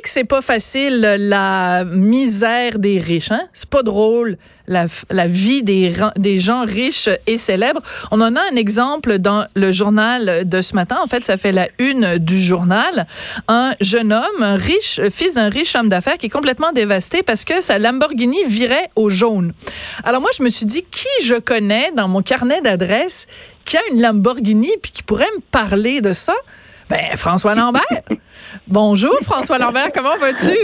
que c'est pas facile la misère des riches. Hein? C'est pas drôle la, vie des, des gens riches et célèbres. On en a un exemple dans le journal de ce matin. En fait, ça fait la une du journal. Un jeune homme, un riche, fils d'un riche homme d'affaires, qui est complètement dévasté parce que sa Lamborghini virait au jaune. Alors moi, je me suis dit, qui je connais dans mon carnet d'adresses qui a une Lamborghini puis qui pourrait me parler de ça? Ben, François Lambert. Bonjour, François Lambert. Comment vas-tu?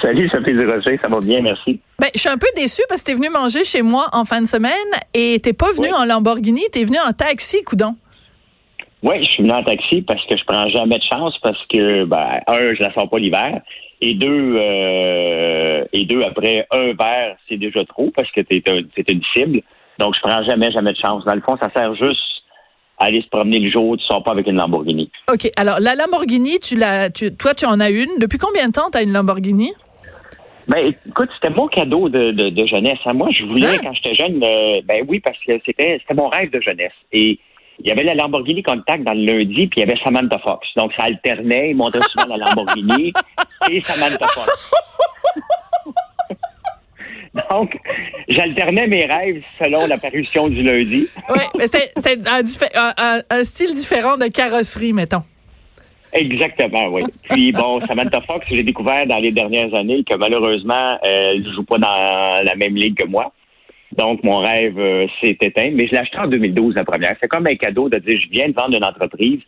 Salut, Sophie Durocher. Ça va bien, merci. Ben, je suis un peu déçu parce que t'es venu manger chez moi en fin de semaine et t'es pas venu en Lamborghini, t'es venu en taxi, coudon. Oui, je suis venu en taxi parce que je prends jamais de chance parce que, ben, un, je la sors pas l'hiver. Et deux, euh, et deux, après un verre, c'est déjà trop parce que t'es une cible. Donc, je prends jamais, jamais de chance. Dans le fond, ça sert juste aller se promener le jour, tu sors pas avec une Lamborghini. OK. Alors, la Lamborghini, tu l'as, tu, toi, tu en as une. Depuis combien de temps tu as une Lamborghini? Ben, écoute, c'était mon cadeau de, de, jeunesse. Moi, je voulais, hein? quand j'étais jeune, euh, ben oui, parce que c'était, c'était mon rêve de jeunesse. Et il y avait la Lamborghini Contact dans le lundi, puis il y avait Samantha Fox. Donc, ça alternait. Il montrait souvent la Lamborghini et Samantha Fox. Donc, j'alternais mes rêves selon l'apparition du lundi. oui, mais c'est un, style différent de carrosserie, mettons. Exactement, oui. Puis bon, Samantha Fox, j'ai découvert dans les dernières années que malheureusement, elle ne joue pas dans la même ligue que moi. Donc, mon rêve euh, s'est éteint. Mais je l'ai acheté en 2012, la première. C'est comme un cadeau de dire, je viens de vendre une entreprise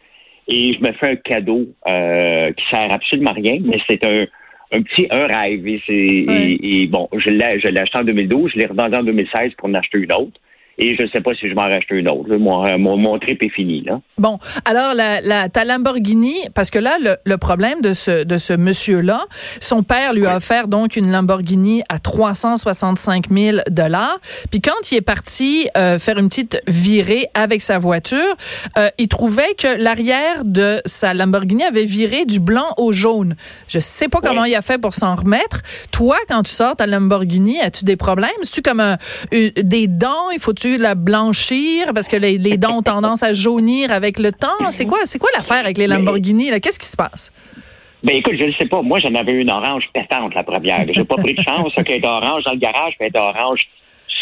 et je me fais un cadeau euh, qui sert absolument à rien, mais c'est un, un petit un rêve. Et, bon, je l'ai, je l'ai acheté en 2012, je l'ai revendu en 2016 pour en acheter une autre. Et je ne sais pas si je m'en rachète une autre. Mon, mon, mon, trip est fini. Là. Bon, alors la, la, ta Lamborghini, parce que là, le, le problème de ce, de ce monsieur-là, son père lui a offert donc une Lamborghini à 365 000 dollars. Puis quand il est parti euh, faire une petite virée avec sa voiture, euh, il trouvait que l'arrière de sa Lamborghini avait viré du blanc au jaune. Je sais pas comment il a fait pour s'en remettre. Toi, quand tu sors ta Lamborghini, as-tu des problèmes? Es-tu comme un, des dents? Il faut la blanchir? Parce que les, dents ont tendance à jaunir avec le temps? C'est quoi, c'est quoi l'affaire avec les Lamborghini? Qu'est-ce qui se passe? Ben écoute, je ne sais pas. Moi, j'en avais une orange pétante la première. J'ai pas pris de chance qu'elle est orange dans le garage, mais elle est orange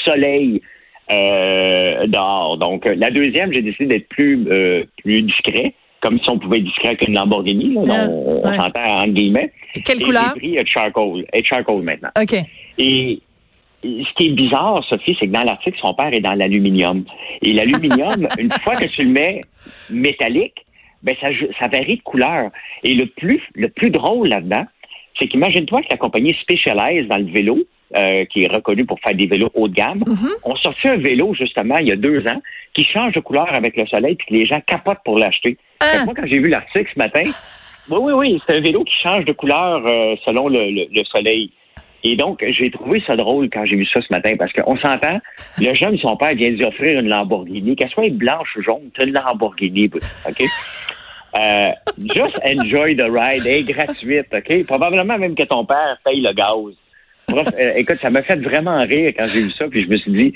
soleil euh, dehors. Donc la deuxième, j'ai décidé d'être plus euh, plus discret, comme si on pouvait être discret avec une Lamborghini. Ah, on, s'entend entre guillemets. Quelle couleur? J'ai pris euh, charcoal. Et charcoal maintenant. OK. Et ce qui est bizarre, Sophie, c'est que dans l'article, son père est dans l'aluminium. Et l'aluminium, une fois que tu le mets métallique, ben ça, ça varie de couleur. Et le plus, le plus drôle là-dedans, c'est qu'imagine-toi que la compagnie Specialized dans le vélo, euh, qui est reconnue pour faire des vélos haut de gamme, mm-hmm. on sortit un vélo justement il y a deux ans qui change de couleur avec le soleil, puis que les gens capotent pour l'acheter. Ah. Moi, quand j'ai vu l'article ce matin, oui, oui, oui, c'est un vélo qui change de couleur euh, selon le, le soleil. Et donc, j'ai trouvé ça drôle quand j'ai vu ça ce matin parce qu'on s'entend, le jeune, son père vient lui offrir une Lamborghini, qu'elle soit blanche ou jaune, c'est une Lamborghini, OK? Euh, just enjoy the ride, elle est gratuite, OK? Probablement même que ton père paye le gaz. Euh, écoute, ça m'a fait vraiment rire quand j'ai vu ça, puis je me suis dit,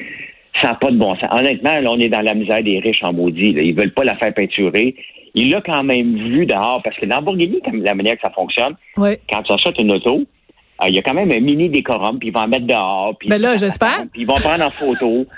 ça n'a pas de bon sens. Honnêtement, là, on est dans la misère des riches en maudit. Là. Ils veulent pas la faire peinturer. Il l'a quand même vu dehors, parce que Lamborghini, comme la manière que ça fonctionne, quand tu achètes une auto, il y a quand même un mini décorum, puis ils vont en mettre dehors. Puis ben là, j'espère. Puis ils vont prendre en photo.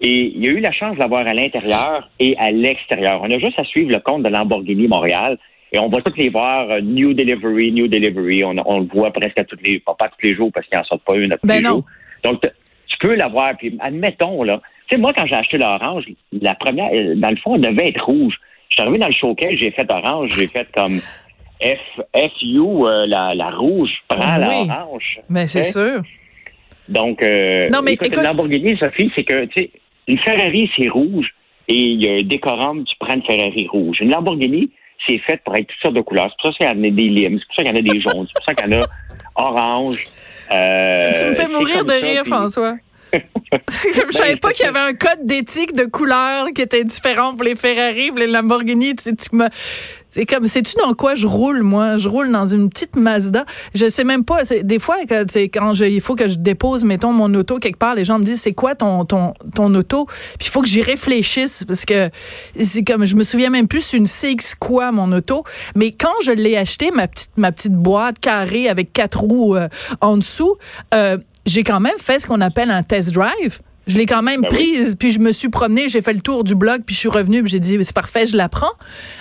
Et il y a eu la chance d'avoir à l'intérieur et à l'extérieur. On a juste à suivre le compte de Lamborghini Montréal et on va tous les voir euh, New Delivery, New Delivery. On, le voit presque à tous les, pas, tous les jours parce qu'il n'en sort pas une à tous ben les jours. Donc, tu peux l'avoir. Puis admettons, là, tu sais, moi, quand j'ai acheté l'orange, la première, euh, dans le fond, elle devait être rouge. Je suis arrivé dans le showcase, j'ai fait orange, j'ai fait comme F, FU, euh, la, la, rouge, prend la orange. Mais c'est sûr. Donc, euh, non, mais écoute, écoute... Lamborghini, Sophie, c'est que, tu sais, une Ferrari, c'est rouge, et il y a un décorum, tu prends une Ferrari rouge. Une Lamborghini, c'est fait pour être toutes sortes de couleurs. C'est pour ça qu'il y en a des limes, c'est pour ça qu'il y en a des jaunes, c'est pour ça qu'il y en a orange. Euh, tu me fais mourir de rire, François. Je savais pas qu'il y avait un code d'éthique de couleur qui était différent pour les Ferrari, pour les Lamborghini. Tu, tu me, c'est comme, sais-tu dans quoi je roule, moi? Je roule dans une petite Mazda. Je sais même pas. Des fois, quand, quand je, il faut que je dépose, mettons, mon auto quelque part, les gens me disent, c'est quoi ton, ton, ton auto? Puis il faut que j'y réfléchisse parce que c'est comme, je me souviens même plus, c'est une CX quoi, mon auto. Mais quand je l'ai acheté, ma petite, ma petite boîte carrée avec quatre roues euh, en dessous, euh, j'ai quand même fait ce qu'on appelle un test drive. Je l'ai quand même ben prise, puis je me suis promenée, j'ai fait le tour du blog, puis je suis revenue, puis j'ai dit c'est parfait, je la prends.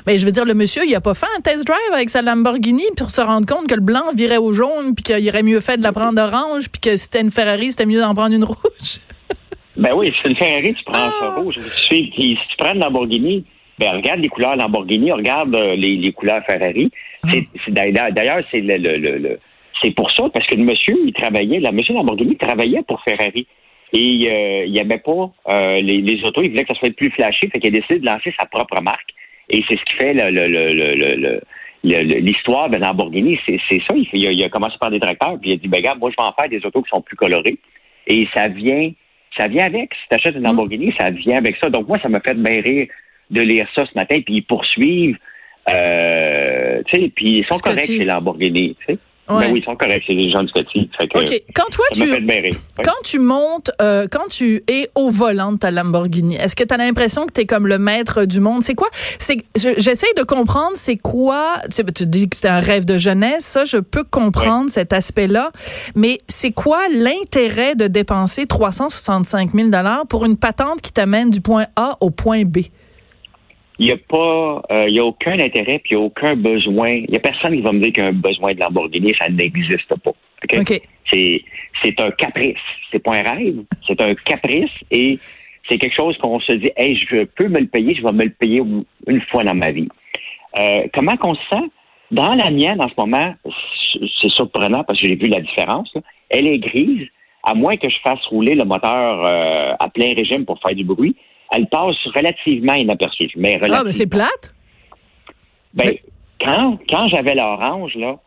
Mais je veux dire, le monsieur, il a pas fait un test drive avec sa Lamborghini pour se rendre compte que le blanc virait au jaune, puis qu'il aurait mieux fait de la prendre orange, puis que si c'était une Ferrari, c'était mieux d'en prendre une rouge. ben oui, si c'est une Ferrari, tu prends ça ah. rouge. Si, tu prends une Lamborghini, ben regarde les couleurs Lamborghini, regarde euh, les, couleurs Ferrari. Ah. D'ailleurs, c'est le, le c'est pour ça, parce que le monsieur, il travaillait, la monsieur Lamborghini travaillait pour Ferrari. Et euh, il n'aimait pas euh, les, les, autos, il voulait que ça soit plus flashé, fait qu'il a décidé de lancer sa propre marque. Et c'est ce qui fait l'histoire de Lamborghini. C'est ça, il, a, commencé par des tracteurs, puis il a dit, ben gars, moi je vais en faire des autos qui sont plus colorées. Et ça vient, ça vient avec. Si tu achètes une. Lamborghini, ça vient avec ça. Donc moi, ça m'a fait bien rire de lire ça ce matin, puis ils poursuivent. Euh, tu sais, puis ils sont corrects chez Lamborghini. Tu sais. Ben oui, ils sont corrects, c'est des gens du petit. OK. Quand toi, tu, quand tu montes, euh, quand tu es au volant de ta Lamborghini, est-ce que tu as l'impression que tu es comme le maître du monde? C'est quoi? C'est, j'essaie de comprendre c'est quoi, tu dis que c'est un rêve de jeunesse, ça, je peux comprendre cet aspect-là, mais c'est quoi l'intérêt de dépenser 365 000 pour une patente qui t'amène du point A au point B? Il n'y a pas, euh, il y a aucun intérêt, puis il n'y a aucun besoin. Il n'y a personne qui va me dire qu'il y a un besoin de Lamborghini, ça n'existe pas. Okay? C'est, c'est un caprice. C'est pas un rêve. C'est un caprice et c'est quelque chose qu'on se dit, hey, je peux me le payer, je vais me le payer une fois dans ma vie. Euh, comment qu'on se sent? Dans la mienne, en ce moment, c'est surprenant parce que j'ai vu la différence. Elle est grise, à moins que je fasse rouler le moteur euh, à plein régime pour faire du bruit elle passe relativement inaperçue. Mais Ah, mais c'est plate? Ben, quand, quand j'avais l'orange, là,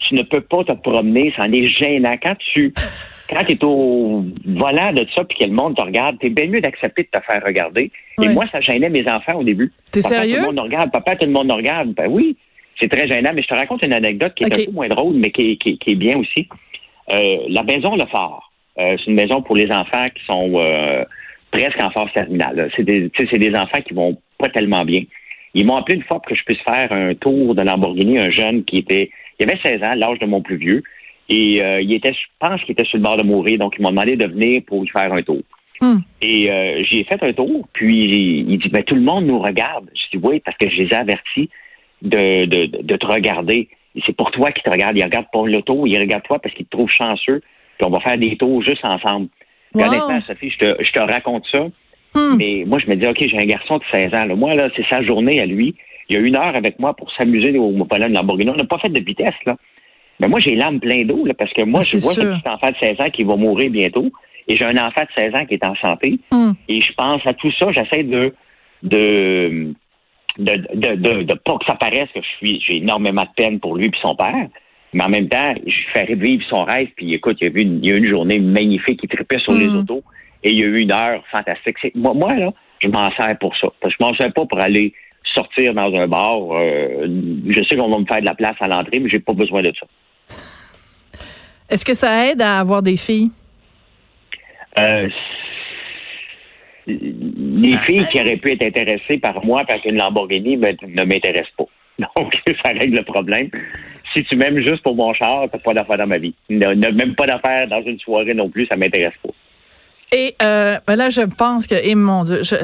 tu ne peux pas te promener, c'en est gênant. Quand tu quand es au volant de ça puis que le monde te regarde, t'es bien mieux d'accepter de te faire regarder. Et moi, ça gênait mes enfants au début. T'es sérieux? Tout le monde regarde. Papa, tout le monde nous regarde. Ben oui, c'est très gênant. Mais je te raconte une anecdote qui est un peu moins drôle, mais qui, qui, est bien aussi. Euh, la maison Le Phare, euh, c'est une maison pour les enfants qui sont euh, presque en phase terminale. C'est des, des enfants qui vont pas tellement bien. Ils m'ont appelé une fois pour que je puisse faire un tour de Lamborghini, un jeune qui était, il avait 16 ans, l'âge de mon plus vieux, et euh, il était, je pense qu'il était sur le bord de mourir, donc ils m'ont demandé de venir pour lui faire un tour. Hmm. Et euh, j'ai fait un tour, puis il dit, ben tout le monde nous regarde. Je dis oui, parce que je les ai avertis de, de, de te regarder. C'est pour toi qu'ils te regardent. Ils regardent pas l'auto, ils regardent toi parce qu'ils te trouvent chanceux. Puis on va faire des tours juste ensemble. Honnêtement, Sophie, je te, je te raconte ça. Hmm. Mais moi, je me dis, OK, j'ai un garçon de 16 ans. Moi, là, c'est sa journée à lui. Il a une heure avec moi pour s'amuser au volant de Lamborghini. On n'a pas fait de vitesse, là. Mais moi, j'ai l'âme plein d'eau, parce que moi, ah, je vois ce petit enfant de 16 ans qui va mourir bientôt. Et j'ai un enfant de 16 ans qui est en santé. Hmm. Et je pense à tout ça. J'essaie de, de, de, de, de, pas que ça paraisse que je suis, j'ai énormément de peine pour lui et son père. Mais en même temps, je fais revivre son rêve. Puis écoute, il y a eu une, il y a une journée magnifique. Il tripait sur les mm. autos. Et il y a eu une heure fantastique. Moi, moi, là, je m'en sers pour ça. Parce que je m'en sers pas pour aller sortir dans un bar. Euh, je sais qu'on va me faire de la place à l'entrée, mais j'ai pas besoin de ça. Est-ce que ça aide à avoir des filles? Euh, les filles qui auraient pu être intéressées par moi parce qu'une Lamborghini ne m'intéressent pas. Donc, ça règle le problème. Si tu m'aimes juste pour mon char, t'as pas d'affaires dans ma vie. Ne, même pas d'affaires dans une soirée non plus, ça m'intéresse pas. Et euh, ben là, je pense que, et mon Dieu, je,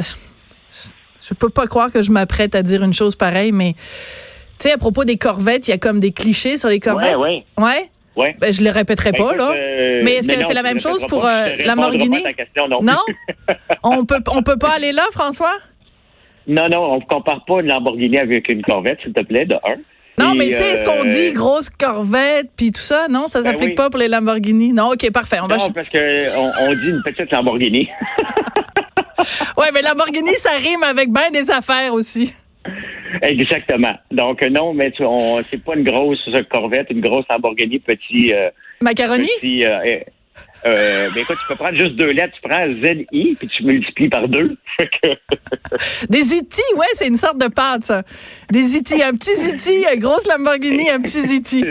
je peux pas croire que je m'apprête à dire une chose pareille, mais tu sais, à propos des corvettes, il y a comme des clichés sur les corvettes. Ouais, ouais? Ouais? Ouais. Ben, je les répéterai ben, pas, là. Euh, mais est-ce que c'est la même chose pour euh, Lamborghini? non, non? on peut, on peut pas aller là, François? Non, non, on ne compare pas une Lamborghini avec une Corvette, s'il te plaît, de un. Non, mais tu sais, est-ce qu'on dit euh, grosse Corvette puis tout ça? Non, ça ne ben s'applique pas pour les Lamborghini. Non, OK, parfait. On non, parce qu'on on dit une petite Lamborghini. oui, mais Lamborghini, ça rime avec bien des affaires aussi. Exactement. Donc, non, mais c'est pas une grosse Corvette, une grosse Lamborghini, petit... Euh, Macaroni? Petit, euh, Euh, ben écoute, tu peux prendre juste deux lettres, tu prends ZI, puis tu multiplies par deux. Des Ziti, ouais, c'est une sorte de pâte, ça. Des Ziti, un petit Ziti, une grosse Lamborghini, un petit Ziti.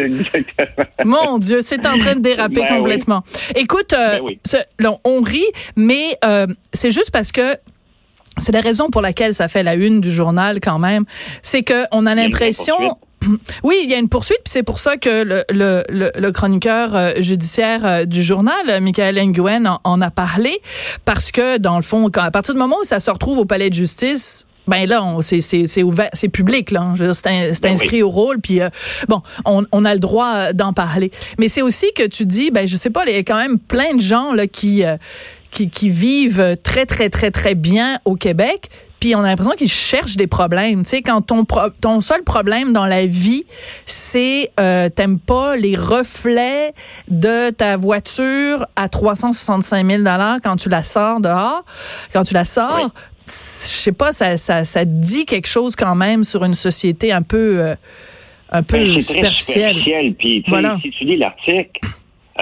Mon Dieu, c'est en train de déraper Ben complètement. Écoute, euh, Ben oui. ce- là, on rit, mais euh, c'est juste parce que c'est la raison pour laquelle ça fait la une du journal quand même. C'est que on a l'impression. Oui, il y a une poursuite, puis c'est pour ça que le, le, le, le chroniqueur euh, judiciaire euh, du journal, euh, Michael Nguyen, en, en a parlé, parce que dans le fond, quand, à partir du moment où ça se retrouve au palais de justice, ben là, c'est c'est ouvert, c'est public là. C'est Ben inscrit au rôle, puis euh, bon, on, on a le droit d'en parler. Mais c'est aussi que tu dis, ben je sais pas, il y a quand même plein de gens là qui euh, qui, qui vivent très très très très bien au Québec. Puis on a l'impression qu'ils cherchent des problèmes. Tu sais, quand ton pro- ton seul problème dans la vie, c'est euh, t'aimes pas les reflets de ta voiture à 365 000 dollars quand tu la sors dehors, quand tu la sors. Oui. Je sais pas, ça, ça, ça dit quelque chose quand même sur une société un peu, euh, un peu Ben, très superficielle. superficiel. Puis, Voilà. si tu lis l'article,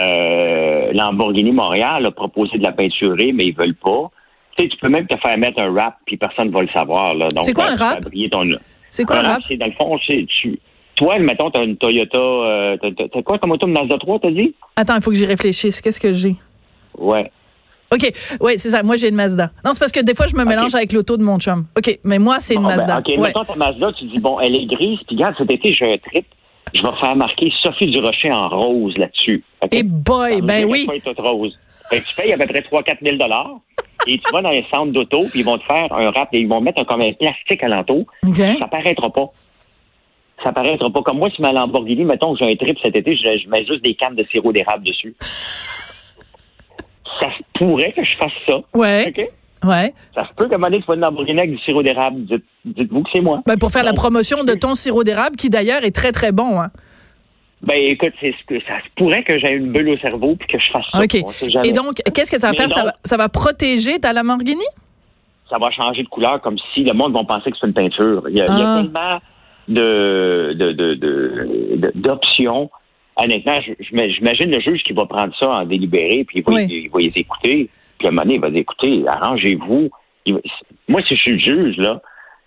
euh, Lamborghini Montréal a proposé de la peinturer, mais ils veulent pas. Tu sais, tu peux même te faire mettre un rap, puis personne va le savoir. Là. Donc, C'est quoi un rap? ton- C'est quoi un rap? C'est dans le fond, c'est tu. Toi, mettons, t'as une Toyota. Euh, t'as- quoi comme auto, une Mazda 3, t'as dit? Attends, il faut que j'y réfléchisse. Qu'est-ce que j'ai? Ouais. OK. Oui, c'est ça. Moi, j'ai une Mazda. Non, c'est parce que des fois, je me mélange avec l'auto de mon chum. OK. Mais moi, c'est une Bon, ben, Mazda. OK, Ouais. mettons ta Mazda, tu dis, bon, elle est grise, puis regarde, cet été, j'ai un trip. Je vais faire marquer Sophie Durocher en rose là-dessus. Et boy, Ça ben oui. rose. Que tu payes à peu près 3-4 000 et tu vas dans les centres d'auto, puis ils vont te faire un rap, et ils vont mettre un, comme un plastique alentour. OK. Ça paraîtra pas. Ça paraîtra pas. Comme moi, si ma Lamborghini, mettons que j'ai un trip cet été, je, je mets juste des cannes de sirop d'érable dessus. Ça se pourrait que je fasse ça. Ouais. OK? Ouais. Ça se peut qu'à un moment donné, tu Lamborghini avec du sirop d'érable. Dites- Dites-vous que c'est moi. Ben, pour faire la promotion de ton sirop d'érable, qui d'ailleurs est très, très bon. Hein. Ben, écoute, c'est ce que ça se pourrait que j'ai une bulle au cerveau puis que je fasse ça. OK. On. Et donc, qu'est-ce que ça va Mais faire? Ça va, ça va protéger ta Lamborghini? ça va changer de couleur comme si le monde va penser que c'est une peinture. Il y a, il y a Ah. tellement de, de, de, de- de- d'options. Honnêtement, je- j'imagine le juge qui va prendre ça en délibéré, puis il va, Oui. il va les écouter. Puis à un moment donné, il va dire, écoutez, arrangez-vous. Va- moi, si je suis le juge, là,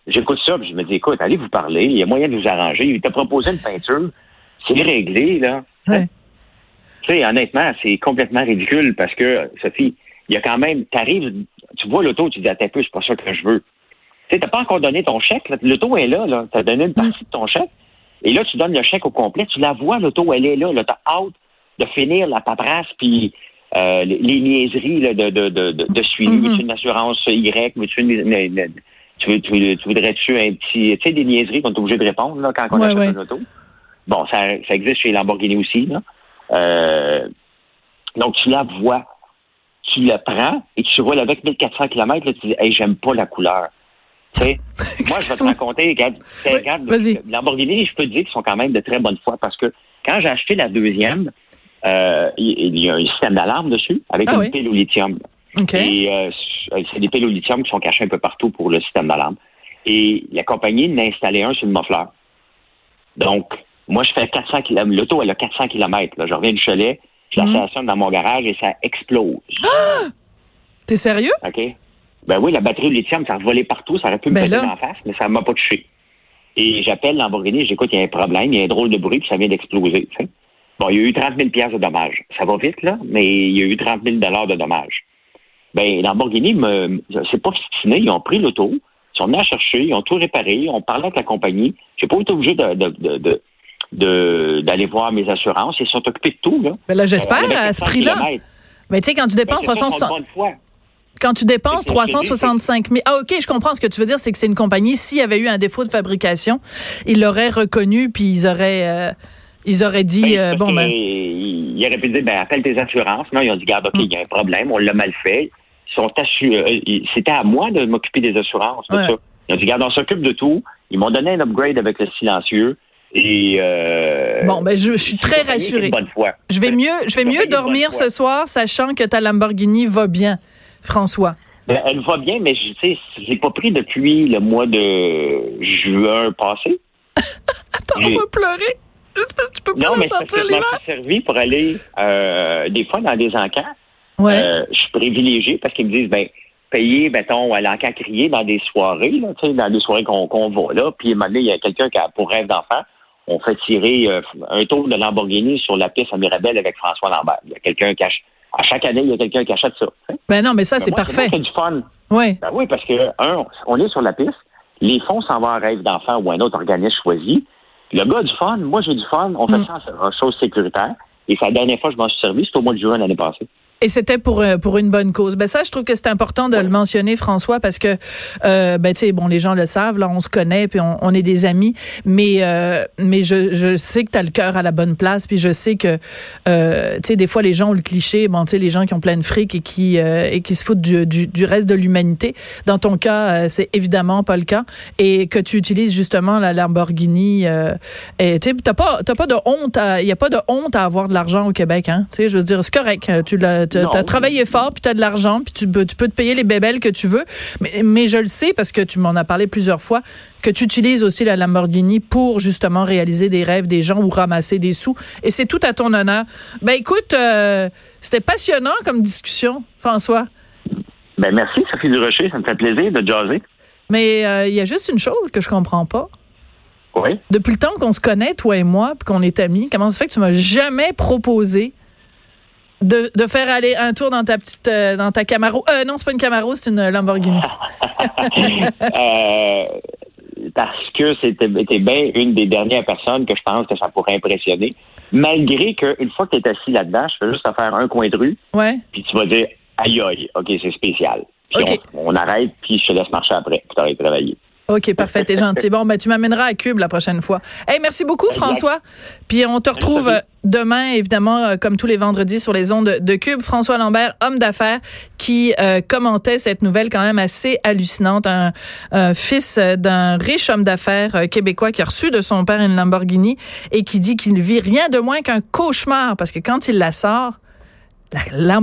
j'écoute ça, puis je me dis, écoute, allez vous parler, il y a moyen de vous arranger. Il t'a proposé une peinture, c'est réglé, là. Ouais. Tu sais, honnêtement, c'est complètement ridicule parce que, Sophie, il y a quand même, t'arrives, tu vois l'auto, tu dis, attends un peu, c'est pas ça que je veux. Tu sais, t'as pas encore donné ton chèque, l'auto est là, là. T'as donné une partie de ton chèque. Et là, tu donnes le chèque au complet, tu la vois, l'auto, elle est là, là. T'as hâte de finir la paperasse, puis euh, les, les niaiseries là, de, de, de, de, suivi. Mhm. Veux-tu une assurance Y? Veux-tu une, une- une- tu, voudrais-tu un petit, tu sais, des niaiseries qu'on est obligé de répondre, là, quand on Ouais, achète ouais. une auto? Bon, ça, ça existe chez Lamborghini aussi, là. Euh, donc, tu la vois, tu la prends et tu roules avec 1400 km, là, tu dis, hey, j'aime pas la couleur. Moi, je vais te raconter, regarde, vas-y. Lamborghini, je peux te dire qu'ils sont quand même de très bonne foi parce que quand j'ai acheté la deuxième, euh, il, y a un système d'alarme dessus avec Ah une oui. pile au lithium. Et euh, c'est des piles au lithium qui sont cachées un peu partout pour le système d'alarme. Et la compagnie en a installé un sur le muffler. Donc, moi, je fais 400 km. L'auto, elle a 400 km. Là. Je reviens du chalet, je la Mhm. stationne dans mon garage et ça explose. T'es sérieux? OK? Ben oui, la batterie au lithium, ça a volé partout. Ça aurait pu me Ben péter en face, mais ça m'a pas touché. Et j'appelle Lamborghini, j'écoute, il y a un problème, il y a un drôle de bruit, puis ça vient d'exploser. Bon, il y a eu 30 000 piastres de dommages. Ça va vite, là, mais il y a eu 30 000 de dommages. Ben, Lamborghini, c'est pas obstiné. Ils ont pris l'auto, ils sont venus la chercher, ils ont tout réparé, ils ont parlé avec la compagnie. J'ai pas été obligé de, de, de, de- de- d'aller voir mes assurances. Ils sont occupés de tout, là. Ben là, j'espère Euh, à ce 400 prix-là. Mais tu sais, quand tu Ben, dépenses c'est ça, 60 sont de bonne foi. quand tu dépenses C'est ce que je dis, 365 000. Ah, OK, je comprends. Ce que tu veux dire, c'est que c'est une compagnie. S'il y avait eu un défaut de fabrication, ils l'auraient reconnu, puis ils auraient, euh, ils auraient dit, Ben, euh, bon, ben. Il il aurait pu dire, ben, appelle tes assurances. Non, ils ont dit, garde, OK, Mm. il y a un problème, on l'a mal fait. Ils sont assurés. ils- C'était à moi de m'occuper des assurances, tout Ouais. ça. Ils ont dit, garde, on s'occupe de tout. Ils m'ont donné un upgrade avec le silencieux. Et, euh, Bon, ben, je, je suis très rassurée. bonne foi. Je vais mieux, je vais mieux dormir ce soir, sachant que ta Lamborghini va bien, François. Ben, elle va bien, mais je sais, l'ai pas pris depuis le mois de juin passé. Attends, on va pleurer. Tu peux pas non, mais sortir je m'en suis servi pour aller euh, des fois dans des encans. Ouais. Euh, je suis privilégié parce qu'ils me disent, ben, payer, mettons, à l'encan crier dans des soirées, là, tu sais, dans des soirées qu'on qu'on va là. Puis, à il y a quelqu'un qui a pour rêve d'enfant. On fait tirer euh, un tour de Lamborghini sur la piste à Mirabel avec François Lambert. Il y a quelqu'un qui achète. À chaque année, il y a quelqu'un qui achète ça. Ben non, mais ça, Ben, c'est parfait. C'est du fun. Oui. Ben oui, parce que, un, on est sur la piste, les fonds s'en vont en rêve d'enfant ou un autre organisme choisi. Le gars a du fun, moi j'ai du fun, on fait Mm. ça en chose sécuritaire. Et c'est la dernière fois que je m'en suis servi, c'était au mois de juin l'année passée. Et c'était pour euh, pour une bonne cause. Ben ça, je trouve que c'est important de le mentionner, François, parce que euh, ben tu sais, bon, les gens le savent, là, on se connaît, puis on, on est des amis, mais euh, mais je, je sais que tu as le cœur à la bonne place, puis je sais que euh, tu sais, des fois les gens ont le cliché, bon, tu sais, les gens qui ont plein de fric et qui euh, et qui se foutent du, du, du reste de l'humanité. Dans ton cas, euh, c'est évidemment pas le cas, et que tu utilises justement la Lamborghini. Euh, et tu sais, t'as pas t'as pas de honte, il y a pas de honte à avoir de l'argent au Québec, hein. Tu sais, je veux dire, c'est correct. Tu l'as tu Non. as travaillé fort, puis tu as de l'argent, puis tu peux, tu peux te payer les bébelles que tu veux. Mais, mais je le sais, parce que tu m'en as parlé plusieurs fois, que tu utilises aussi la Lamborghini pour justement réaliser des rêves des gens ou ramasser des sous. Et c'est tout à ton honneur. Ben écoute, euh, c'était passionnant comme discussion, François. Ben merci, Sophie Durocher, ça me fait plaisir de jaser. Mais euh, il y a juste une chose que je comprends pas. Oui. Depuis le temps qu'on se connaît, toi et moi, puis qu'on est amis, comment ça fait que tu m'as jamais proposé de, de faire aller un tour dans ta petite euh, dans ta Camaro euh, non c'est pas une Camaro c'est une Lamborghini Euh, parce que c'était bien une des dernières personnes que je pense que ça pourrait impressionner. Malgré qu'une fois que tu es assis là-dedans, je fais juste te faire un coin de rue, ouais puis tu vas dire aïe aïe, ok, c'est spécial. Puis Ok. on, on arrête, puis je te laisse marcher après, puis t'arrêtes de travailler. OK, parfait, t'es gentil. Bon, ben tu m'amèneras à Cube la prochaine fois. Hey, merci beaucoup Exact. François. Puis on te retrouve euh, demain évidemment euh, comme tous les vendredis sur les ondes de Cube. François Lambert, homme d'affaires qui euh, commentait cette nouvelle quand même assez hallucinante, un, un fils d'un riche homme d'affaires québécois qui a reçu de son père une Lamborghini et qui dit qu'il ne vit rien de moins qu'un cauchemar parce que quand il la sort, la Lamborghini